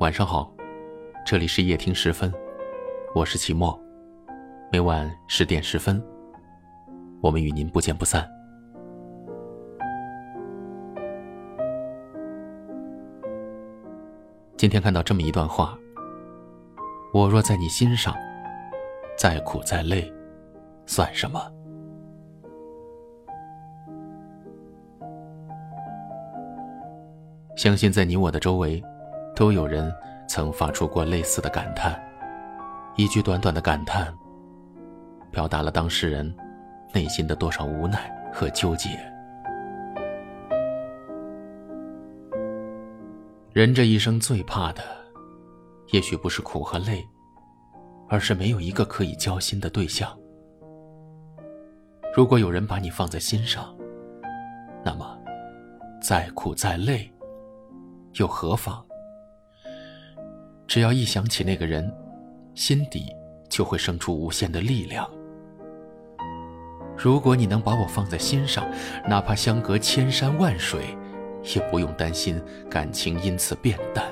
晚上好，这里是夜听十分，我是齐墨，每晚十点十分，我们与您不见不散。今天看到这么一段话：我若在你心上，再苦再累，算什么？相信在你我的周围，都有人曾发出过类似的感叹。一句短短的感叹，表达了当事人内心的多少无奈和纠结。人这一生最怕的，也许不是苦和累，而是没有一个可以交心的对象。如果有人把你放在心上，那么再苦再累。又何妨？只要一想起那个人，心底就会生出无限的力量。如果你能把我放在心上，哪怕相隔千山万水，也不用担心感情因此变淡。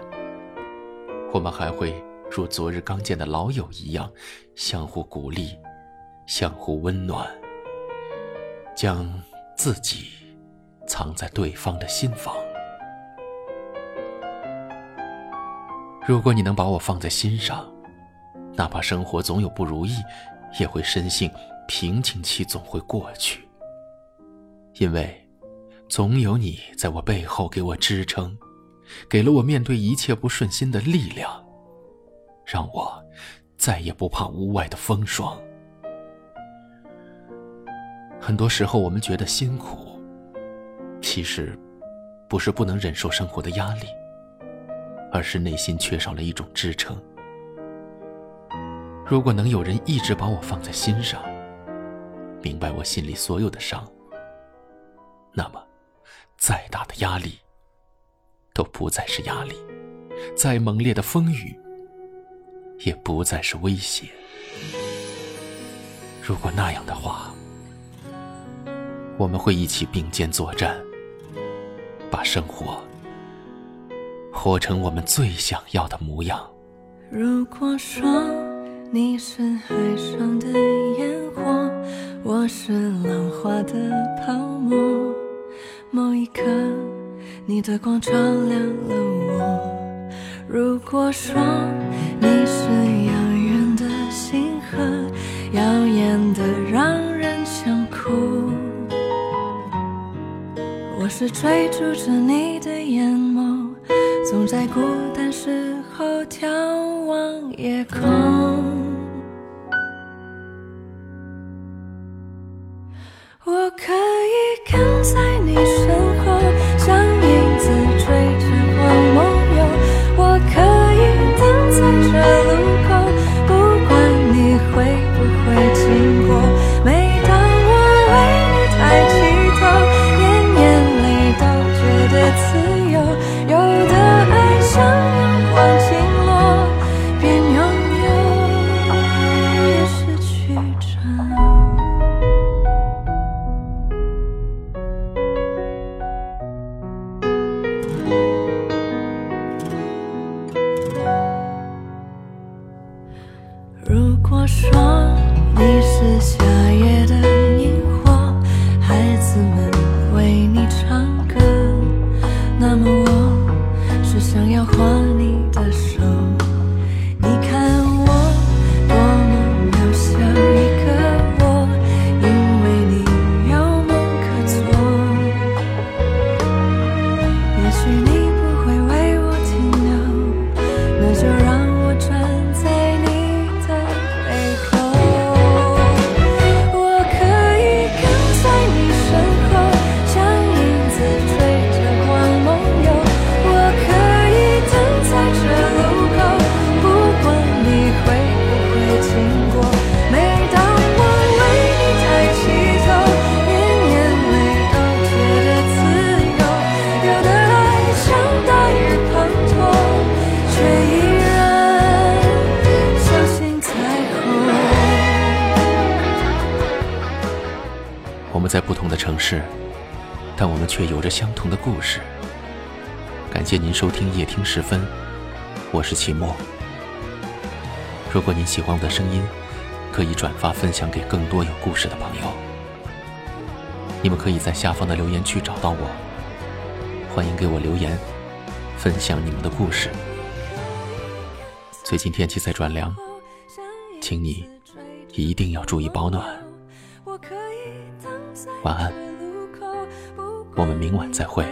我们还会如昨日刚见的老友一样，相互鼓励，相互温暖，将自己藏在对方的心房。如果你能把我放在心上，哪怕生活总有不如意，也会深信瓶颈期总会过去。因为，总有你在我背后给我支撑，给了我面对一切不顺心的力量，让我再也不怕屋外的风霜。很多时候，我们觉得辛苦，其实不是不能忍受生活的压力。而是内心缺少了一种支撑。如果能有人一直把我放在心上，明白我心里所有的伤，那么，再大的压力都不再是压力，再猛烈的风雨也不再是威胁。如果那样的话，我们会一起并肩作战，把生活。活成我们最想要的模样。如果说你是海上的烟火，我是浪花的泡沫，某一刻你的光照亮了我。如果说你是遥远的星河，耀眼的让人想哭，我是追逐着你的。总在孤单时候眺望夜空，我可以跟在你说你是夏夜的萤火，孩子们为你唱歌，那么在不同的城市，但我们却有着相同的故事。感谢您收听夜听时分，我是齐墨。如果您喜欢我的声音，可以转发分享给更多有故事的朋友。你们可以在下方的留言区找到我，欢迎给我留言，分享你们的故事。最近天气在转凉，请你一定要注意保暖。晚安，我们明晚再会。